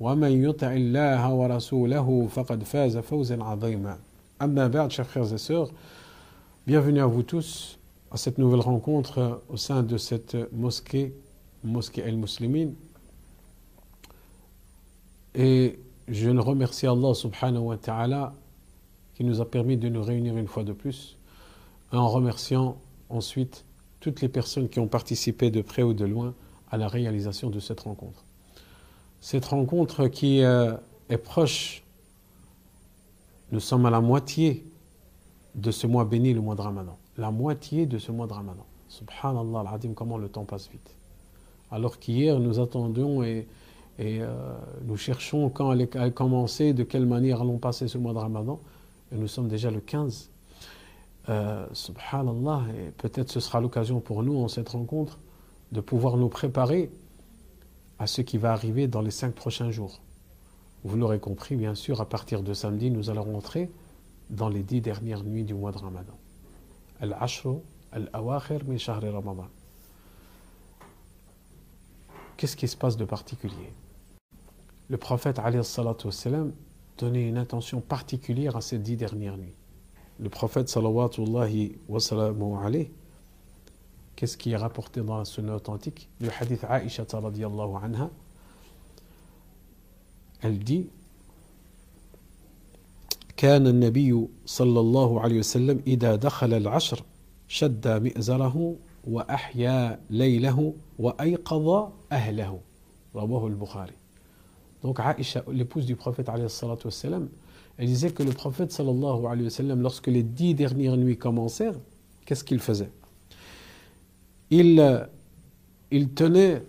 ومن يطع الله ورسوله فقد فاز فوزا عظيما أما بعد chers frères et sœurs bienvenue à vous tous à cette nouvelle rencontre au sein de cette mosquée mosquée El Muslimin et je ne remercie Allah subhanahu wa ta'ala qui nous a permis de nous réunir une fois de plus, en remerciant ensuite toutes les personnes qui ont participé de près ou de loin à la réalisation de cette rencontre. Cette rencontre qui euh, est proche, nous sommes à la moitié de ce mois béni, le mois de Ramadan. La moitié de ce mois de Ramadan. Subhanallah al-Adim, comment le temps passe vite. Alors qu'hier, nous attendions et, euh, nous cherchons quand elle a commencé, de quelle manière allons passer ce mois de Ramadan. Et nous sommes déjà le 15. Euh, subhanallah, et peut-être ce sera l'occasion pour nous en cette rencontre de pouvoir nous préparer à ce qui va arriver dans les cinq prochains jours. Vous l'aurez compris, bien sûr, à partir de samedi, nous allons rentrer dans les dix dernières nuits du mois de Ramadan. Al-Ashru, Al-Awakhir min Ramadan. Qu'est-ce qui se passe de particulier? Le prophète, wassalam, donner une attention particulière à ces dix dernières nuits. Le prophète sallallahu alayhi, qu'est-ce qui est rapporté dans la sunna authentique Le hadith Aisha radiyallahu anha, elle dit كان النبي صلى الله عليه وسلم إذا دخل العشر شد مئزره وأحيا ليله وأيقظ أهله رواه البخاري Donc Aïcha, l'épouse du prophète wassalam, elle disait que le prophète sallallahu alayhi wa sallam, lorsque les dix dernières nuits commencèrent, qu'est-ce qu'il faisait il, il tenait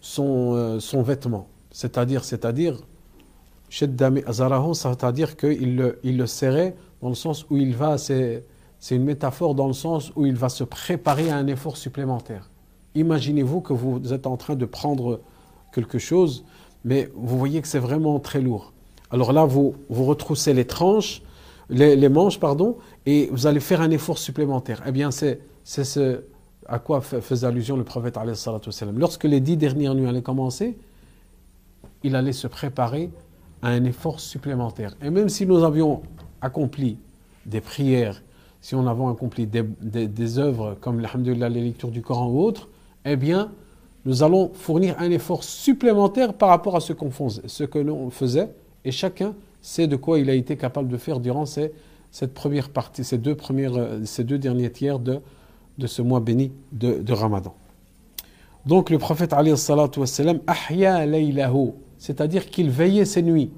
son, son vêtement, c'est-à-dire, c'est-à-dire, c'est-à-dire qu'il le, serrait dans le sens où il va, c'est, une métaphore dans le sens où il va se préparer à un effort supplémentaire. Imaginez-vous que vous êtes en train de prendre quelque chose, mais vous voyez que c'est vraiment très lourd. Alors là, vous, retroussez les tranches, les, manches, pardon, et vous allez faire un effort supplémentaire. Eh bien, c'est ce à quoi faisait allusion le prophète Lorsque les dix dernières nuits allaient commencer, il allait se préparer à un effort supplémentaire. Et même si nous avions accompli des prières, si nous avons accompli des, des, œuvres comme les lectures du Coran ou autres, eh bien, nous allons fournir un effort supplémentaire par rapport à ce, qu'on faisait, que l'on faisait, et chacun sait de quoi il a été capable de faire durant ces, cette première partie, ces deux, premières, ces deux derniers tiers de, de ce mois béni de, Ramadan. Donc le prophète ahya laylahu, c'est-à-dire qu'il veillait ses nuits.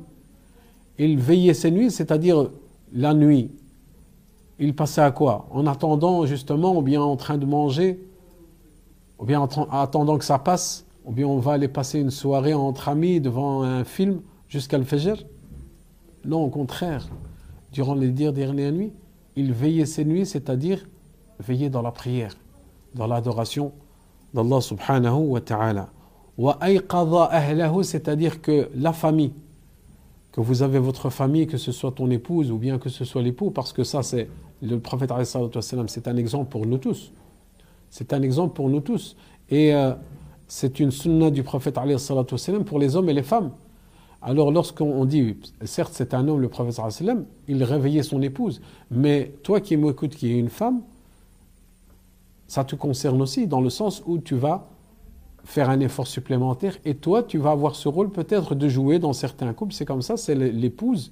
Il veillait ses nuits, c'est-à-dire la nuit. Il passait à quoi? En attendant justement, ou bien en train de manger, ou bien en attendant que ça passe, ou bien on va aller passer une soirée entre amis devant un film jusqu'à le Fajr? Non, au contraire. Durant les dernières nuits, il veillait ses nuits, c'est-à-dire veiller dans la prière, dans l'adoration d'Allah subhanahu wa ta'ala. Ahlahu, c'est-à-dire que la famille, que vous avez votre famille, que ce soit ton épouse ou bien que ce soit l'époux, parce que ça c'est, le prophète c'est un exemple pour nous tous. C'est un exemple pour nous tous. Et euh, c'est une sunna du prophète pour les hommes et les femmes. Alors lorsqu'on dit, certes c'est un homme, le prophète il réveillait son épouse, mais toi qui m'écoutes, qui es une femme, ça te concerne aussi dans le sens où tu vas faire un effort supplémentaire et toi tu vas avoir ce rôle peut-être de jouer dans certains couples, c'est comme ça, c'est l'épouse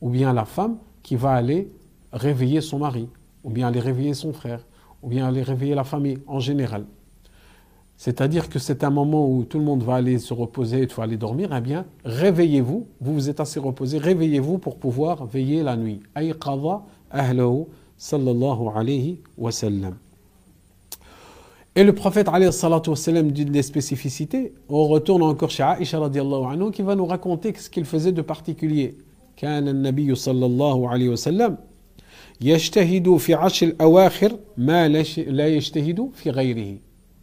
ou bien la femme qui va aller réveiller son mari, ou bien aller réveiller son frère, ou bien aller réveiller la famille en général. C'est-à-dire que c'est un moment où tout le monde va aller se reposer, il faut aller dormir, eh bien, réveillez-vous, vous vous êtes assez reposé, réveillez-vous pour pouvoir veiller la nuit. sallallahu alayhi wa sallam. Et le prophète alayhi salatu sallam d'une des spécificités, on retourne encore chez Aisha radiallahu anhu qui va nous raconter ce qu'il faisait de particulier. كان النبي صلى الله عليه وسلم يجتهد في عشر الأواخر ما لا يجتهد في غيره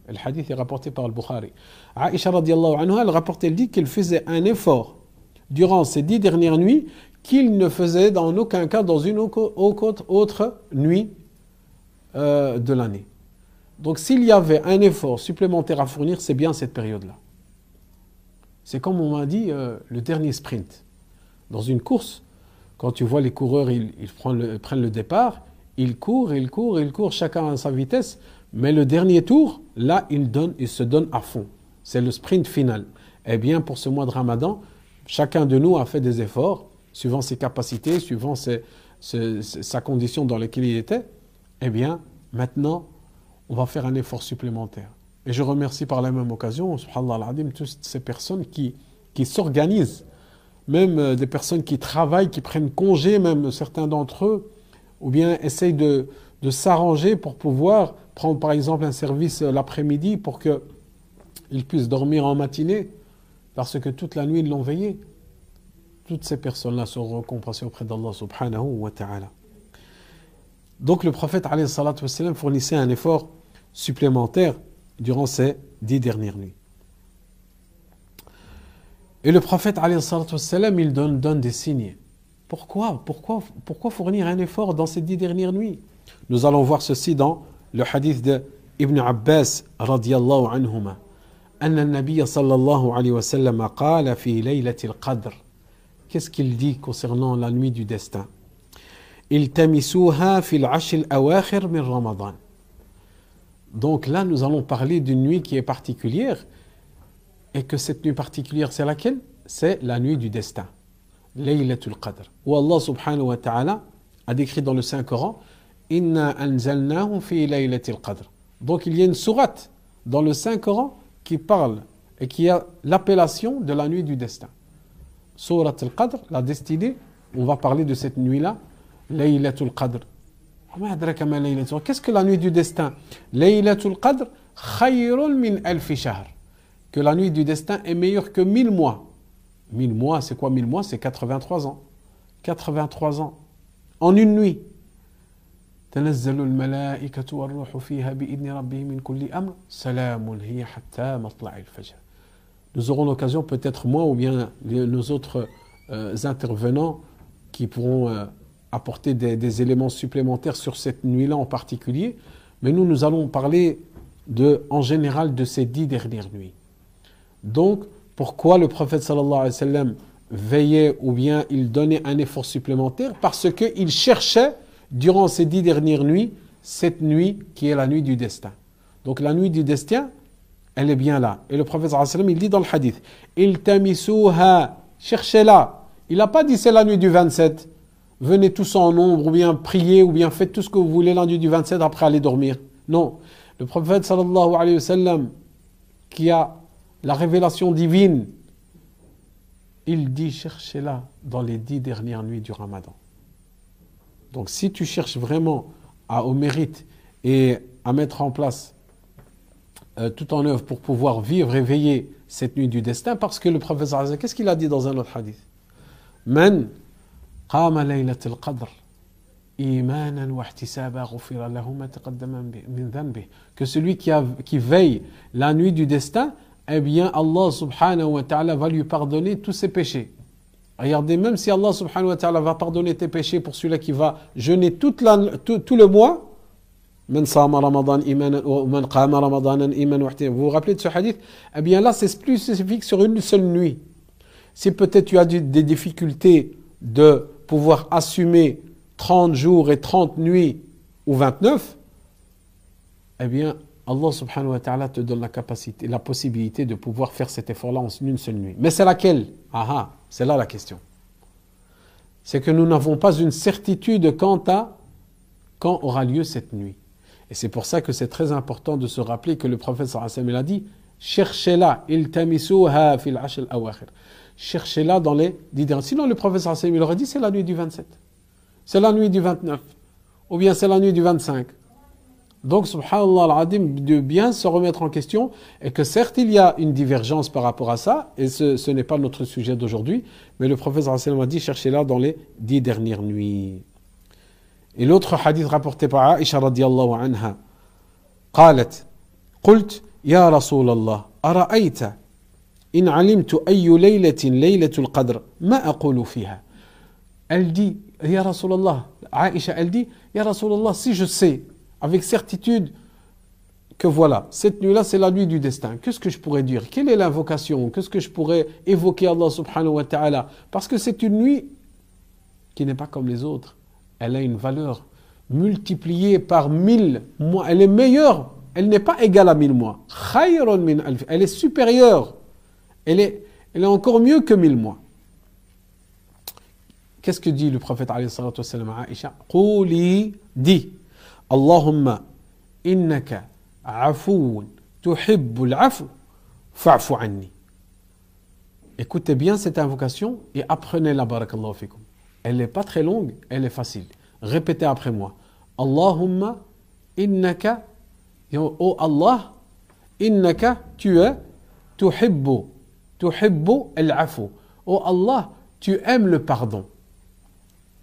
le hadith est rapporté par le Bukhari. Aisha radiallahu anha, elle rapporte, elle dit qu'il faisait un effort durant ces dix dernières nuits qu'il ne faisait dans aucun cas dans une autre nuit euh, de l'année. Donc s'il y avait un effort supplémentaire à fournir, c'est bien cette période-là. C'est comme on m'a dit euh, le dernier sprint. Dans une course, quand tu vois les coureurs, ils, prennent, le, départ, ils courent, ils courent, ils courent, chacun à sa vitesse. Mais le dernier tour, là, il, donne, il se donne à fond. C'est le sprint final. Eh bien, pour ce mois de Ramadan, chacun de nous a fait des efforts, suivant ses capacités, suivant sa condition dans laquelle il était. Eh bien, maintenant, on va faire un effort supplémentaire. Et je remercie par la même occasion, subhanallah toutes ces personnes qui, qui s'organisent, même euh, des personnes qui travaillent, qui prennent congé, même certains d'entre eux, ou bien essayent de, de s'arranger pour pouvoir prendre par exemple un service euh, l'après-midi pour qu'ils puissent dormir en matinée, parce que toute la nuit ils l'ont veillé. Toutes ces personnes-là seront récompensées auprès d'Allah subhanahu wa ta'ala. Donc le prophète wassalam, fournissait un effort supplémentaire durant ces dix dernières nuits. Et le prophète wassalam, il donne, donne des signes. Pourquoi, pourquoi, pourquoi fournir un effort dans ces dix dernières nuits Nous allons voir ceci dans le hadith de Ibn Abbas radiallahu anhuma أن النبي صلى الله عليه وسلم قال في ليلة القدر Qu'est-ce qu'il dit concernant la nuit du destin Iltamisuha fil ashil awakhir min Ramadan. Donc là, nous allons parler d'une nuit qui est particulière. Et que cette nuit particulière, c'est laquelle? C'est la nuit du destin. Laylatul Qadr. Où Allah subhanahu wa ta'ala a décrit dans le Saint-Coran Inna anzalnahu fi qadr. Donc il y a une sourate dans le Saint-Coran qui parle et qui a l'appellation de la nuit du destin. Sourate al-Qadr, la destinée, on va parler de cette nuit-là Laylatul Qadr. Qu'est-ce que la nuit du destin Laylatul Qadr, khayrun min alfi shahr. Que la nuit du destin est meilleure que mille mois. Mille mois, c'est quoi mille mois C'est 83 ans. 83 ans. En une nuit. تنزل الملائكة والروح فيها بإذن ربهم من كل أمر سلام هي حتى مطلع الفجر Nous aurons l'occasion, peut-être moi ou bien nos autres euh, intervenants, qui pourront euh, apporter des, éléments supplémentaires sur cette nuit-là en particulier. Mais nous, nous allons parler de, en général de ces dix dernières nuits. Donc, pourquoi le prophète sallallahu alayhi wa veillait ou bien il donnait un effort supplémentaire? Parce qu'il cherchait durant ces dix dernières nuits, cette nuit qui est la nuit du destin. Donc la nuit du destin, elle est bien là. Et le prophète il dit dans le hadith, Il tamisuha, cherchez-la. Il n'a pas dit c'est la nuit du 27. Venez tous en nombre, ou bien priez, ou bien faites tout ce que vous voulez la nuit du 27 après aller dormir. Non. Le prophète sallallahu alayhi wa sallam, qui a la révélation divine, il dit cherchez-la dans les dix dernières nuits du ramadan. Donc si tu cherches vraiment au mérite et à mettre en place euh, tout en œuvre pour pouvoir vivre et veiller cette nuit du destin, parce que le professeur qu'est-ce qu'il a dit dans un autre hadith? Qama laylatul qadr que celui qui, a, qui veille la nuit du destin, eh bien Allah subhanahu wa ta'ala va lui pardonner tous ses péchés. Regardez, même si Allah subhanahu wa ta'ala va pardonner tes péchés pour celui qui va jeûner toute la, tout, tout, le mois, vous vous rappelez de ce hadith? Eh bien là, c'est plus spécifique sur une seule nuit. Si peut-être tu as des difficultés de pouvoir assumer 30 jours et 30 nuits ou 29, eh bien, Allah subhanahu wa ta'ala te donne la capacité, la possibilité de pouvoir faire cet effort-là en une seule nuit. Mais c'est laquelle? Ah ah c'est là la question. c'est que nous n'avons pas une certitude quant à quand aura lieu cette nuit. Et c'est pour ça que c'est très important de se rappeler que le prophète sallallahu a dit cherchez-la, iltamisuha fil al-awakhir Cherchez-la dans les dix derniers. Sinon, le prophète sallallahu il aurait dit c'est la nuit du 27. C'est la nuit du 29. Ou bien c'est la nuit du 25. Donc, subhanallah al-adim, de bien se remettre en question, et que certes, il y a une divergence par rapport à ça, et ce, n'est pas notre sujet d'aujourd'hui, mais le prophète sallallahu a dit cherchez-la dans les dix dernières nuits. Et l'autre hadith rapporté par Aisha radiallahu anha, قالت قلت يا رسول الله أرأيت In alimtu ayu laylatin laylatul qadr, ma fiha. Elle dit, Ya Rasulallah, elle dit, Ya Rasulallah, si je sais avec certitude que voilà, cette nuit-là, c'est la nuit du destin. Qu'est-ce que je pourrais dire? Quelle est l'invocation? Qu'est-ce que je pourrais évoquer Allah subhanahu wa ta'ala? Parce que c'est une nuit qui n'est pas comme les autres. Elle a une valeur multipliée par mille mois. Elle est meilleure. Elle n'est pas égale à mille mois. Elle est supérieure elle est, elle est encore mieux que mille mois. Qu'est-ce que dit le prophète alayhi salatu wassalam à Quli, dit Allahumma innaka afoun tuhibbul afu fa'fu anni. Écoutez bien cette invocation et apprenez-la, barakallahu fikum. Elle n'est pas très longue, elle est facile. Répétez après moi. Allahumma innaka, oh Allah, innaka, tu es, tuhibbu, tuhibbu al-afu. Oh Allah, tu aimes le pardon.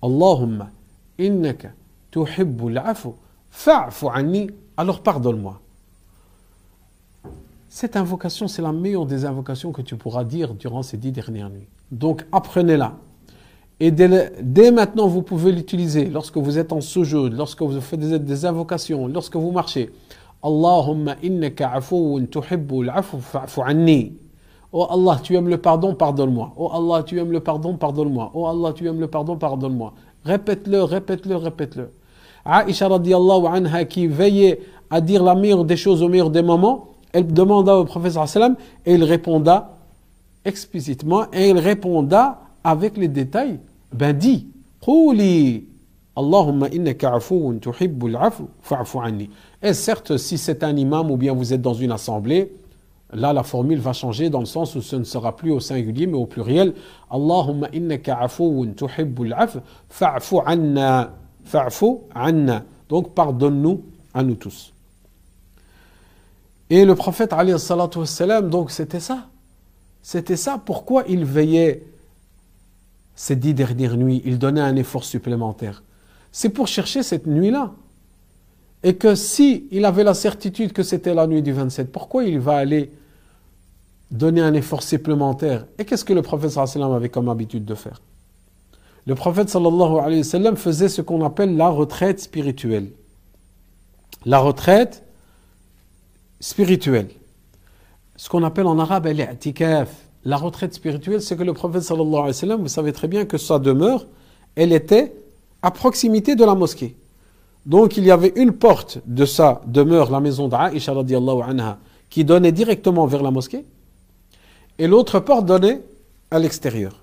Allahumma innaka, tuhibbu al-afu, fa'fu anni, alors pardonne-moi. Cette invocation, c'est la meilleure des invocations que tu pourras dire durant ces dix dernières nuits. Donc apprenez-la. Et dès, maintenant, vous pouvez l'utiliser lorsque vous êtes en sujoud, lorsque vous faites des, invocations, lorsque vous marchez. Allahumma innaka tuhibbu fa'fu anni. Oh Allah, tu aimes le pardon, pardonne-moi. Oh Allah, tu aimes le pardon, pardonne-moi. Oh Allah, tu aimes le pardon, pardonne-moi. Répète-le, répète-le, répète-le. Aisha radiallahu anha qui veillait à dire la meilleure des choses au meilleur des moments, elle demanda au prophète sallam et il réponda explicitement et il réponda avec les détails, ben dis, Allahumma innaka tuhibbul fa'fu anni. Et certes, si c'est un imam ou bien vous êtes dans une assemblée, là la formule va changer dans le sens où ce ne sera plus au singulier mais au pluriel. Allahumma innaka tuhibbul fa'fu anna. Fa'fu anna. Donc pardonne-nous à nous tous. Et le prophète, donc c'était ça. C'était ça. Pourquoi il veillait ces dix dernières nuits, il donnait un effort supplémentaire. C'est pour chercher cette nuit-là. Et que si il avait la certitude que c'était la nuit du 27, pourquoi il va aller donner un effort supplémentaire? Et qu'est-ce que le prophète sallallahu avait comme habitude de faire? Le prophète sallallahu faisait ce qu'on appelle la retraite spirituelle. La retraite spirituelle. Ce qu'on appelle en arabe l'i'tikaf la retraite spirituelle, c'est que le prophète sallallahu alayhi vous savez très bien que sa demeure, elle était à proximité de la mosquée. Donc il y avait une porte de sa demeure, la maison d'Aïcha anha, qui donnait directement vers la mosquée, et l'autre porte donnait à l'extérieur.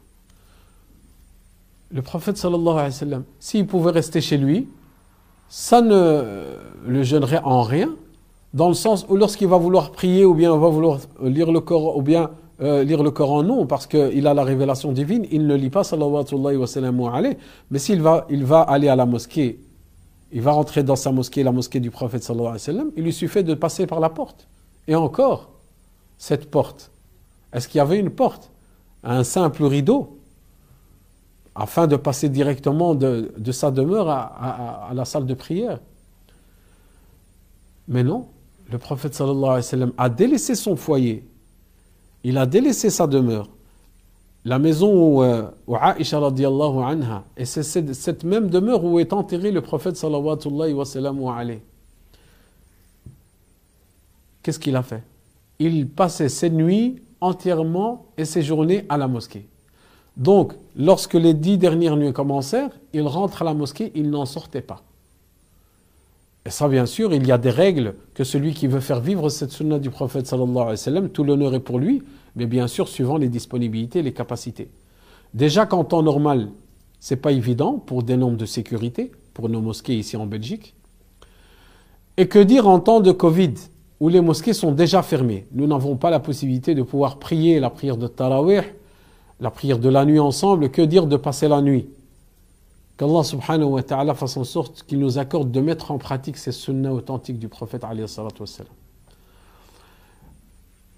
Le prophète sallallahu alayhi wa s'il pouvait rester chez lui, ça ne le gênerait en rien, dans le sens où lorsqu'il va vouloir prier, ou bien va vouloir lire le corps, ou bien euh, lire le Coran, non, parce qu'il a la révélation divine, il ne lit pas, sallallahu wa sallam mais s'il va, va aller à la mosquée, il va rentrer dans sa mosquée, la mosquée du prophète, sallallahu alayhi wa sallam, il lui suffit de passer par la porte. Et encore, cette porte, est-ce qu'il y avait une porte? Un simple rideau afin de passer directement de, sa demeure à, la salle de prière. Mais non, le prophète a délaissé son foyer il a délaissé sa demeure, la maison où, euh, où anha, et c'est cette, même demeure où est enterré le prophète sallallahu wa sallam Qu'est-ce qu'il a fait? Il passait ses nuits entièrement et ses journées à la mosquée. Donc, lorsque les dix dernières nuits commencèrent, il rentre à la mosquée, il n'en sortait pas. Et ça, bien sûr, il y a des règles que celui qui veut faire vivre cette sunna du prophète tout l'honneur est pour lui, mais bien sûr, suivant les disponibilités, les capacités. Déjà qu'en temps normal, C'est pas évident pour des normes de sécurité, pour nos mosquées ici en Belgique. Et que dire en temps de Covid, où les mosquées sont déjà fermées? Nous n'avons pas la possibilité de pouvoir prier la prière de Tarawih, la prière de la nuit ensemble. Que dire de passer la nuit? Qu'Allah subhanahu wa ta'ala fasse en sorte qu'il nous accorde de mettre en pratique ces sunnahs authentiques du prophète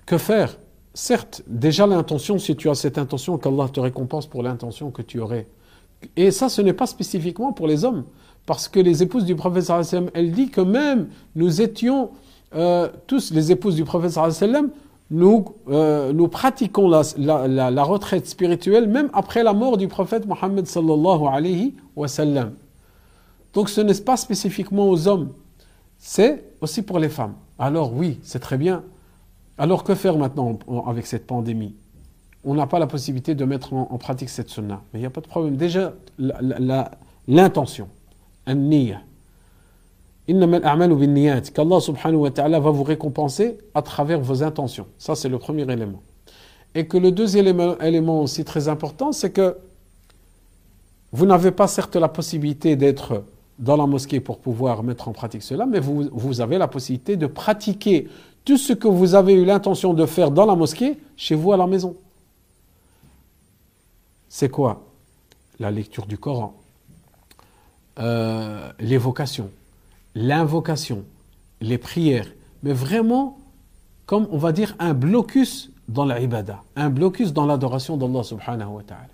Que faire? Certes, déjà l'intention, si tu as cette intention, qu'Allah te récompense pour l'intention que tu aurais. Et ça, ce n'est pas spécifiquement pour les hommes. Parce que les épouses du prophète sallam, elle dit que même nous étions euh, tous les épouses du prophète nous, euh, nous pratiquons la, retraite spirituelle même après la mort du prophète Mohammed sallallahu alayhi wa sallam. Donc ce n'est pas spécifiquement aux hommes, c'est aussi pour les femmes. Alors oui, c'est très bien. Alors que faire maintenant avec cette pandémie? On n'a pas la possibilité de mettre en, pratique cette sunna. Mais il n'y a pas de problème. Déjà, l'intention, un niya qu'Allah subhanahu wa ta'ala va vous récompenser à travers vos intentions. Ça, c'est le premier élément. Et que le deuxième élément, aussi très important, c'est que vous n'avez pas certes la possibilité d'être dans la mosquée pour pouvoir mettre en pratique cela, mais vous, avez la possibilité de pratiquer tout ce que vous avez eu l'intention de faire dans la mosquée chez vous à la maison. C'est quoi? La lecture du Coran, euh, l'évocation, l'invocation, les prières, mais vraiment comme on va dire un blocus dans l'ibada, un blocus dans l'adoration d'Allah subhanahu wa ta'ala.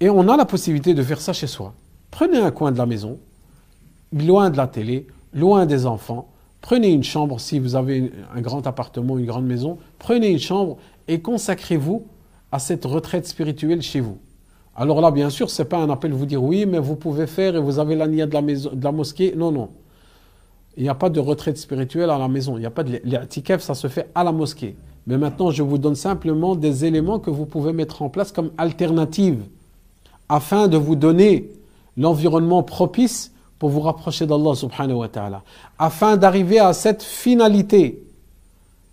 Et on a la possibilité de faire ça chez soi. Prenez un coin de la maison, loin de la télé, loin des enfants, prenez une chambre si vous avez un grand appartement, une grande maison, prenez une chambre et consacrez-vous à cette retraite spirituelle chez vous. Alors là, bien sûr, ce n'est pas un appel vous dire oui, mais vous pouvez faire et vous avez la de la, de la mosquée. Non, non. Il n'y a pas de retraite spirituelle à la maison. Il n'y a pas de l'i'tikaf, ça se fait à la mosquée. Mais maintenant, je vous donne simplement des éléments que vous pouvez mettre en place comme alternative afin de vous donner l'environnement propice pour vous rapprocher d'Allah subhanahu wa ta'ala. Afin d'arriver à cette finalité.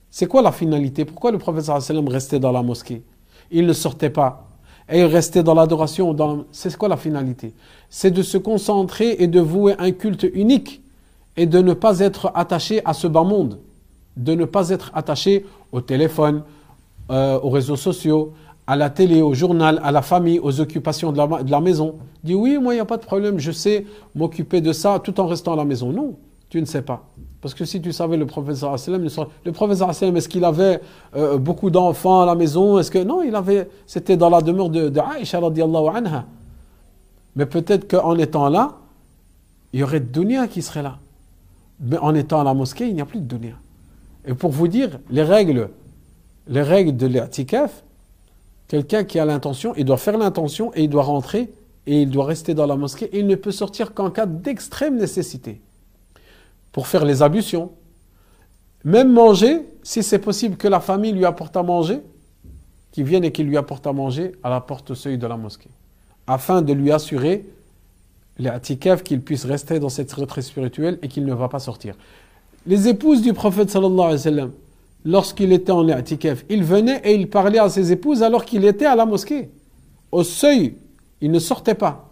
C'est quoi la finalité? Pourquoi le prophète restait dans la mosquée? Il ne sortait pas et rester dans l'adoration. C'est quoi la finalité? C'est de se concentrer et de vouer un culte unique et de ne pas être attaché à ce bas monde, de ne pas être attaché au téléphone, euh, aux réseaux sociaux, à la télé, au journal, à la famille, aux occupations de la, de la maison. Dit oui, moi il n'y a pas de problème, je sais m'occuper de ça tout en restant à la maison. Non, tu ne sais pas. Parce que si tu savais le professeur le professeur est-ce qu'il avait euh, beaucoup d'enfants à la maison? Est-ce que non, il avait, c'était dans la demeure de, de Aïcha anha. Mais peut-être qu'en étant là, il y aurait de dunya qui serait là. Mais en étant à la mosquée, il n'y a plus de dunya. Et pour vous dire, les règles, les règles de l'Atikaf, quelqu'un qui a l'intention, il doit faire l'intention et il doit rentrer et il doit rester dans la mosquée et il ne peut sortir qu'en cas d'extrême nécessité pour faire les ablutions. Même manger, si c'est possible que la famille lui apporte à manger, qu'il vienne et qu'il lui apporte à manger à la porte au seuil de la mosquée, afin de lui assurer l'atikaf qu'il puisse rester dans cette retraite spirituelle et qu'il ne va pas sortir. Les épouses du prophète sallallahu alayhi wa sallam, lorsqu'il était en atikaf, il venait et il parlait à ses épouses alors qu'il était à la mosquée. Au seuil, il ne sortait pas.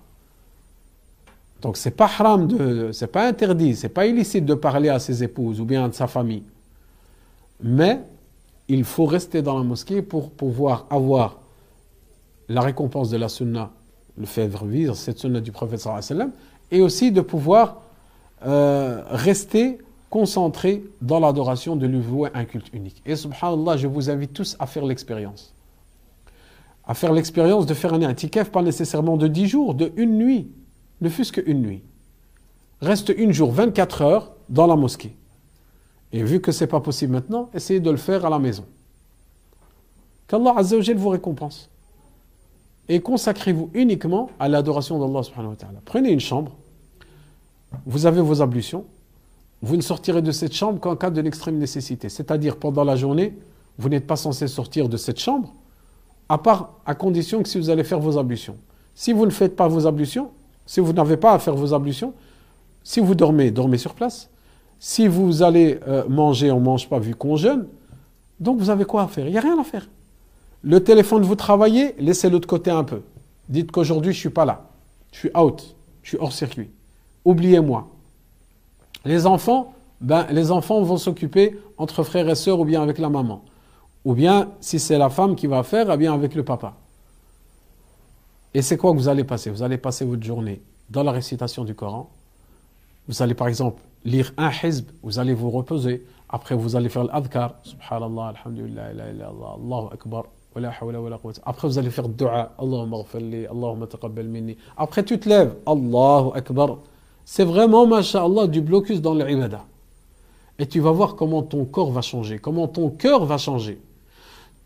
Donc c'est pas haram, de, c'est pas interdit, c'est pas illicite de parler à ses épouses ou bien à sa famille. Mais il faut rester dans la mosquée pour pouvoir avoir la récompense de la sunna, le faire vivre cette sunna du prophète sallam, et aussi de pouvoir euh, rester concentré dans l'adoration de lui vouer un culte unique. Et subhanallah, je vous invite tous à faire l'expérience. À faire l'expérience de faire un itikaf, pas nécessairement de 10 jours, de une nuit ne fût-ce qu'une nuit. Reste une jour, 24 heures dans la mosquée. Et vu que ce n'est pas possible maintenant, essayez de le faire à la maison. Qu'Allah Azzawajal vous récompense. Et consacrez-vous uniquement à l'adoration d'Allah subhanahu wa ta'ala. Prenez une chambre, vous avez vos ablutions, vous ne sortirez de cette chambre qu'en cas d'une extrême nécessité. C'est-à-dire pendant la journée, vous n'êtes pas censé sortir de cette chambre, à part à condition que si vous allez faire vos ablutions. Si vous ne faites pas vos ablutions, si vous n'avez pas à faire vos ablutions, si vous dormez, dormez sur place. Si vous allez euh, manger, on ne mange pas vu qu'on jeûne. Donc vous avez quoi à faire? Il n'y a rien à faire. Le téléphone, vous travaillez, laissez-le de côté un peu. Dites qu'aujourd'hui, je ne suis pas là. Je suis out. Je suis hors circuit. Oubliez-moi. Les enfants, ben, les enfants vont s'occuper entre frères et sœurs ou bien avec la maman. Ou bien, si c'est la femme qui va faire, eh bien avec le papa. Et c'est quoi que vous allez passer? Vous allez passer votre journée dans la récitation du Coran. Vous allez par exemple lire un hizb, vous allez vous reposer. Après, vous allez faire l'adhkar. Subhanallah, alhamdulillah, la ilaha Allahu akbar. Après, vous allez faire dua. Allahumma Allahumma taqabbal minni. Après, tu te lèves. Allahu akbar. C'est vraiment, masha'Allah, du blocus dans l'ibadah. Et tu vas voir comment ton corps va changer, comment ton cœur va changer.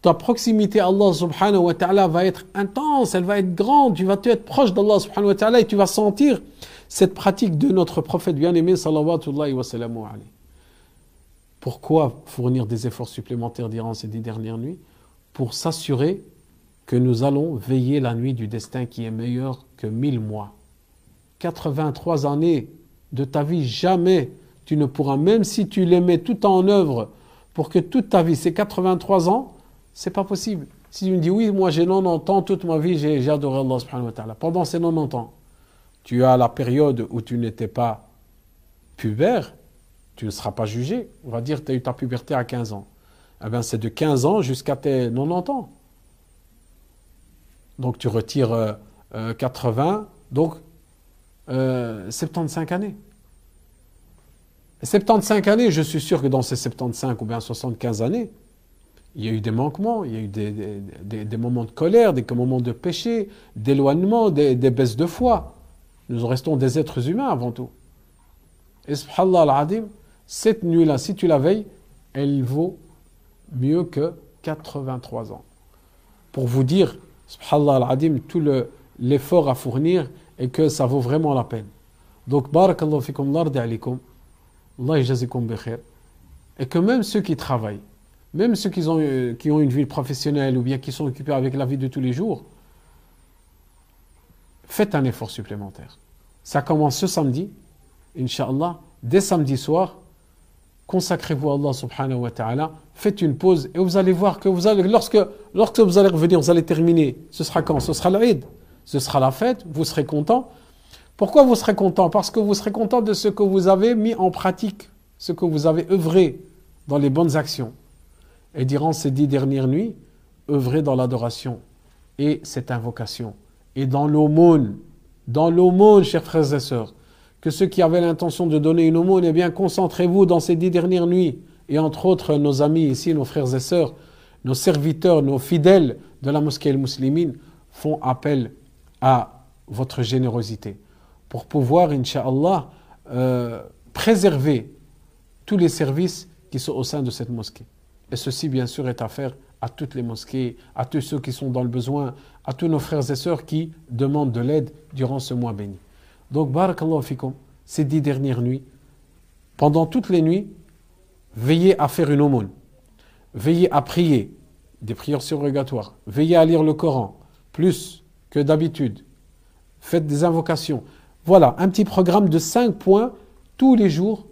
Ta proximité à Allah subhanahu wa ta'ala va être intense, elle va être grande, tu vas être proche d'Allah subhanahu wa ta'ala et tu vas sentir cette pratique de notre prophète bien-aimé sallallahu wa sallam Pourquoi fournir des efforts supplémentaires durant ces dix dernières nuits? Pour s'assurer que nous allons veiller la nuit du destin qui est meilleure que mille mois. 83 années de ta vie, jamais tu ne pourras, même si tu les mets tout en œuvre pour que toute ta vie, c'est 83 ans, c'est pas possible. Si tu me dis, oui, moi j'ai 90 ans, toute ma vie, j'ai adoré Allah subhanahu wa ta'ala. Pendant ces 90 ans, tu as la période où tu n'étais pas pubère, tu ne seras pas jugé. On va dire, tu as eu ta puberté à 15 ans. Eh bien, c'est de 15 ans jusqu'à tes 90 ans. Donc, tu retires 80, euh, euh, donc 75 euh, années. 75 années, je suis sûr que dans ces 75 ou bien 75 années, il y a eu des manquements, il y a eu des, moments de colère, des moments de péché, d'éloignement, des, baisses de foi. Nous restons des êtres humains avant tout. Et subhanallah al-adim, cette nuit-là, si tu la veilles, elle vaut mieux que 83 ans. Pour vous dire, subhanallah al-adim, tout l'effort à fournir et que ça vaut vraiment la peine. Donc, barakallahu fikum, lardi alikum. Allah Et que même ceux qui travaillent, même ceux qui ont, euh, qui ont une vie professionnelle ou bien qui sont occupés avec la vie de tous les jours, faites un effort supplémentaire. Ça commence ce samedi, Inch'Allah, dès samedi soir, consacrez-vous à Allah subhanahu wa ta'ala, faites une pause et vous allez voir que vous allez, lorsque, lorsque vous allez revenir, vous allez terminer, ce sera quand? Ce sera l'Aïd, ce sera la fête, vous serez content, pourquoi vous serez content? Parce que vous serez content de ce que vous avez mis en pratique, ce que vous avez œuvré dans les bonnes actions. Et durant ces dix dernières nuits, œuvrez dans l'adoration et cette invocation. Et dans l'aumône, dans l'aumône, chers frères et sœurs, que ceux qui avaient l'intention de donner une aumône, eh bien, concentrez-vous dans ces dix dernières nuits. Et entre autres, nos amis ici, nos frères et sœurs, nos serviteurs, nos fidèles de la mosquée al-Muslimine font appel à votre générosité pour pouvoir, Inch'Allah, euh, préserver tous les services qui sont au sein de cette mosquée. Et ceci, bien sûr, est affaire à toutes les mosquées, à tous ceux qui sont dans le besoin, à tous nos frères et sœurs qui demandent de l'aide durant ce mois béni. Donc, barakallahu ces dix dernières nuits, pendant toutes les nuits, veillez à faire une aumône, veillez à prier, des prières surrogatoires, veillez à lire le Coran, plus que d'habitude, faites des invocations, voilà, un petit programme de cinq points tous les jours.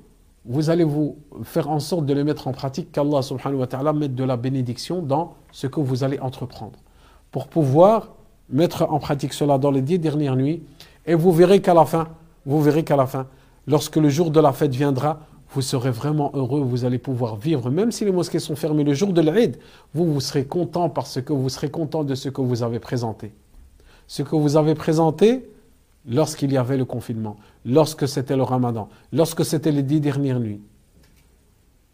Vous allez vous faire en sorte de les mettre en pratique, qu'Allah subhanahu wa ta'ala mette de la bénédiction dans ce que vous allez entreprendre. Pour pouvoir mettre en pratique cela dans les dix dernières nuits, et vous verrez qu'à la fin, vous verrez qu'à la fin, lorsque le jour de la fête viendra, vous serez vraiment heureux, vous allez pouvoir vivre, même si les mosquées sont fermées le jour de l'Aïd, vous, vous serez content parce que vous serez content de ce que vous avez présenté. Ce que vous avez présenté, lorsqu'il y avait le confinement, lorsque c'était le ramadan, lorsque c'était les dix dernières nuits.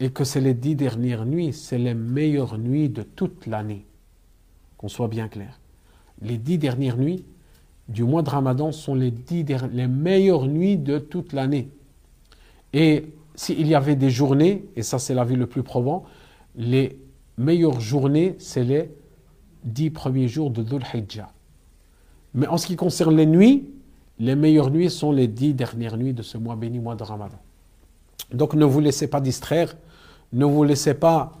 Et que c'est les dix dernières nuits, c'est les meilleures nuits de toute l'année. Qu'on soit bien clair. Les dix dernières nuits du mois de ramadan sont les, dix les meilleures nuits de toute l'année. Et s'il y avait des journées, et ça c'est la vie le plus probant, les meilleures journées, c'est les dix premiers jours de Dhul Hijjah. Mais en ce qui concerne les nuits, les meilleures nuits sont les dix dernières nuits de ce mois béni, mois de Ramadan. Donc ne vous laissez pas distraire, ne vous laissez pas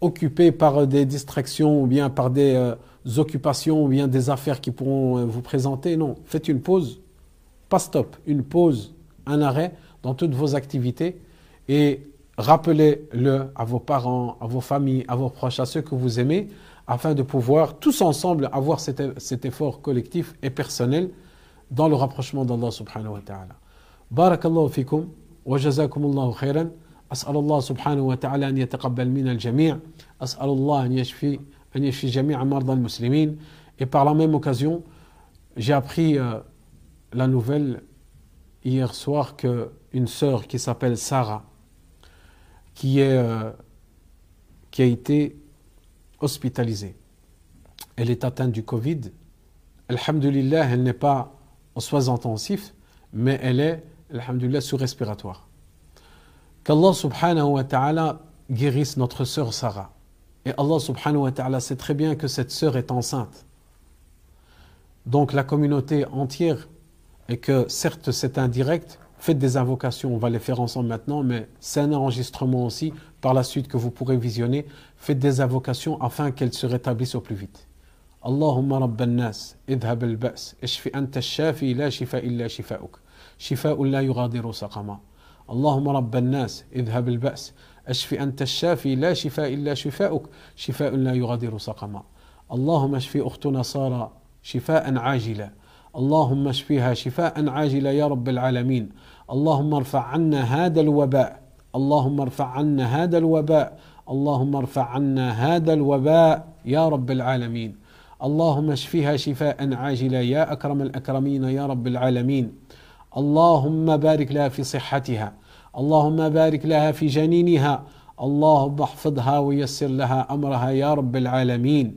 occuper par des distractions ou bien par des euh, occupations ou bien des affaires qui pourront euh, vous présenter. Non, faites une pause, pas stop, une pause, un arrêt dans toutes vos activités et rappelez-le à vos parents, à vos familles, à vos proches, à ceux que vous aimez, afin de pouvoir tous ensemble avoir cet, cet effort collectif et personnel dans le rapprochement d'Allah subhanahu wa ta'ala. Barakallahu fikum wa jazakumullahu khairan. أسأل الله سبحانه وتعالى أن يتقبل منا الجميع أسأل الله أن يشفي أن يشفي جميع مرضى المسلمين et par la même occasion j'ai appris euh, la nouvelle hier soir que une sœur qui s'appelle Sarah qui est euh, qui a été hospitalisée elle est atteinte du Covid Alhamdulillah elle n'est pas en soins intensifs mais elle est Alhamdulillah sous respiratoire Qu'Allah subhanahu wa ta'ala guérisse notre sœur Sarah. Et Allah subhanahu wa ta'ala sait très bien que cette sœur est enceinte. Donc la communauté entière, et que certes c'est indirect, faites des invocations, on va les faire ensemble maintenant, mais c'est un enregistrement aussi par la suite que vous pourrez visionner. Faites des invocations afin qu'elle se rétablisse au plus vite. Allahumma rabban nas, idhab al-ba's, ishfi anta shafi la shifa illa shifa'uk. Shifa'un la yughadiru saqama. اللهم رب الناس اذهب البأس اشف أنت الشافي لا شفاء إلا شفاؤك. شفاء لا يغادر سقما. اللهم اشف أختنا سارة شفاء عاجلا. اللهم اشفها شفاء عاجلا يا رب العالمين. اللهم ارفع عنا هذا الوباء. اللهم ارفع عنا هذا الوباء. اللهم ارفع عنا هذا الوباء يا رب العالمين. اللهم اشفها شفاء عاجلا يا أكرم الأكرمين يا رب العالمين. اللهم بارك لها في صحتها. اللهم بارك لها في جنينها. اللهم احفظها ويسر لها أمرها يا رب العالمين.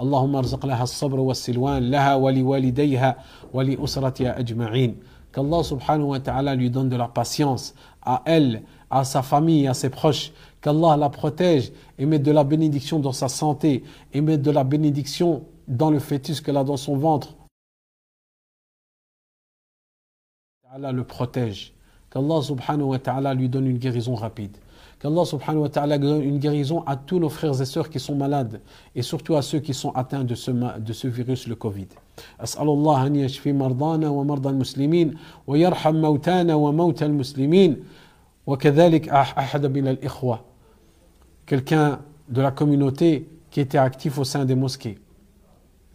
اللهم ارزق لها الصبر والسلوان لها ولوالديها ولأسرتها أجمعين. qu'Allah subhanahu wa ta'ala lui donne de la patience à elle, à sa famille, à ses proches, qu'Allah la protège et mette de la bénédiction dans sa santé et mette de la bénédiction dans le fœtus qu'elle a dans son ventre. Allah le protège. Qu'Allah subhanahu wa ta'ala lui donne une guérison rapide. Qu'Allah subhanahu wa ta'ala donne une guérison à tous nos frères et sœurs qui sont malades et surtout à ceux qui sont atteints de ce, de ce virus, le Covid. أسأل الله أن يشفي مرضانا ومرضى المسلمين ويرحم موتانا وموتى المسلمين وكذلك أحد من الإخوة quelqu'un de la communauté qui était actif au sein des mosquées.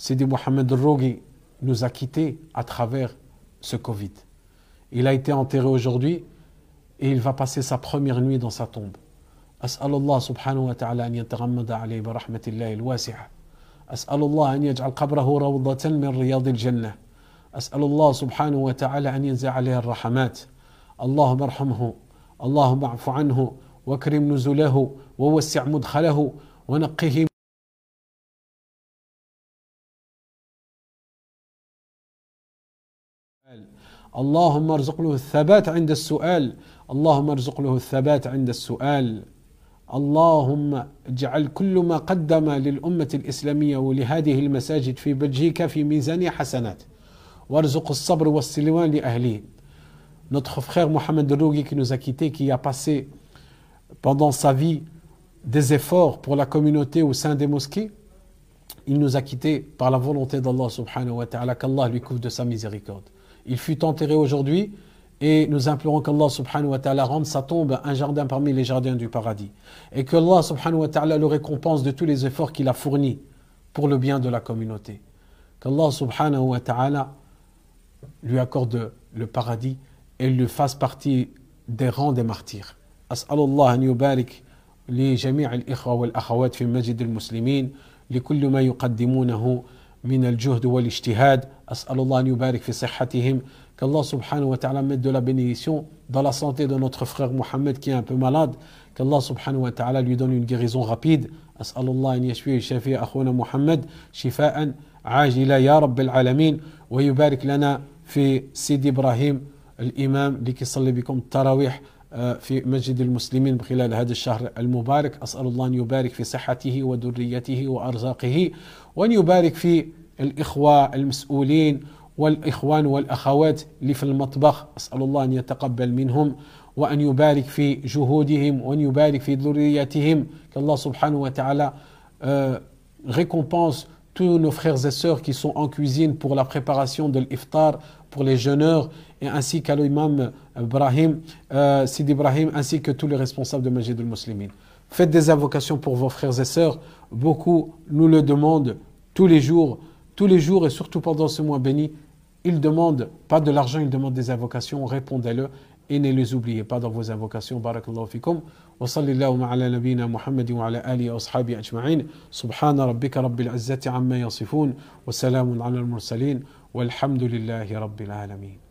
Sidi Mohamed Rogi nous a quittés à travers ce Covid. Il a été enterré aujourd'hui et il va passer sa première nuit dans sa tombe. أسأل الله سبحانه وتعالى أن يتغمد عليه برحمة الله الواسعة أسأل الله أن يجعل قبره روضة من رياض الجنة أسأل الله سبحانه وتعالى أن ينزع عليه الرحمات اللهم ارحمه اللهم اعف عنه واكرم نزله ووسع مدخله ونقه اللهم ارزق له الثبات عند السؤال اللهم ارزق له الثبات عند السؤال اللهم اجعل كل ما قدم للأمة الإسلامية ولهذه المساجد في بلجيكا في ميزان حسنات وارزق الصبر والسلوان لأهله Notre frère Mohamed Rougui qui nous a quittés, qui a passé pendant sa vie des efforts pour la communauté au sein des mosquées, il nous a quittés par la volonté d'Allah subhanahu wa ta'ala, qu'Allah lui couvre de sa miséricorde. Il fut enterré aujourd'hui et nous implorons qu'Allah subhanahu wa ta'ala rende sa tombe un jardin parmi les jardins du paradis. Et que Allah subhanahu wa ta'ala le récompense de tous les efforts qu'il a fournis pour le bien de la communauté. Qu'Allah subhanahu wa ta'ala lui accorde le paradis et lui fasse partie des rangs des martyrs. أسأل الله أن يبارك لجميع الإخوة والأخوات في مسجد المسلمين لكل ما يقدمونه من الجهد والاجتهاد أسأل الله أن يبارك في صحتهم. subhanahu wa ta'ala mette de la bénédiction dans la santé de notre frère Mohammed qui est un peu malade. qu'Allah subhanahu wa ta'ala lui donne une guérison rapide. أسأل الله أن يشفي شفي أخونا محمد شفاء عاجلا. يا رب العالمين. ويبارك لنا في سيدي إبراهيم الإمام اللي كيصلي بكم التراويح في مسجد المسلمين خلال هذا الشهر المبارك. أسأل الله أن يبارك في صحته وذريته وأرزاقه وأن يبارك في الإخوة المسؤولين والإخوان والأخوات اللي في المطبخ أسأل الله أن يتقبل منهم وأن يبارك في جهودهم وأن يبارك في ذريتهم qu'Allah subhanahu wa ta'ala euh, récompense tous nos frères et sœurs qui sont en cuisine pour la préparation de l'iftar pour les jeûneurs et ainsi qu'à l'imam Ibrahim, euh, Sid Ibrahim ainsi que tous les responsables de Majid al-Muslimin. Faites des invocations pour vos frères et sœurs. Beaucoup nous le demandent tous les jours, tous les jours et surtout pendant ce mois béni, ils demandent pas de l'argent, ils demandent des invocations, répondez-le et ne les oubliez pas dans vos invocations. Barakallahu fikum. Wa sallallahu ala nabina Muhammad wa ala alihi wa ashabi ajma'in. Subhana rabbika rabbil izzati amma yasifun wa salamun ala al-mursalin walhamdulillahi rabbil alamin.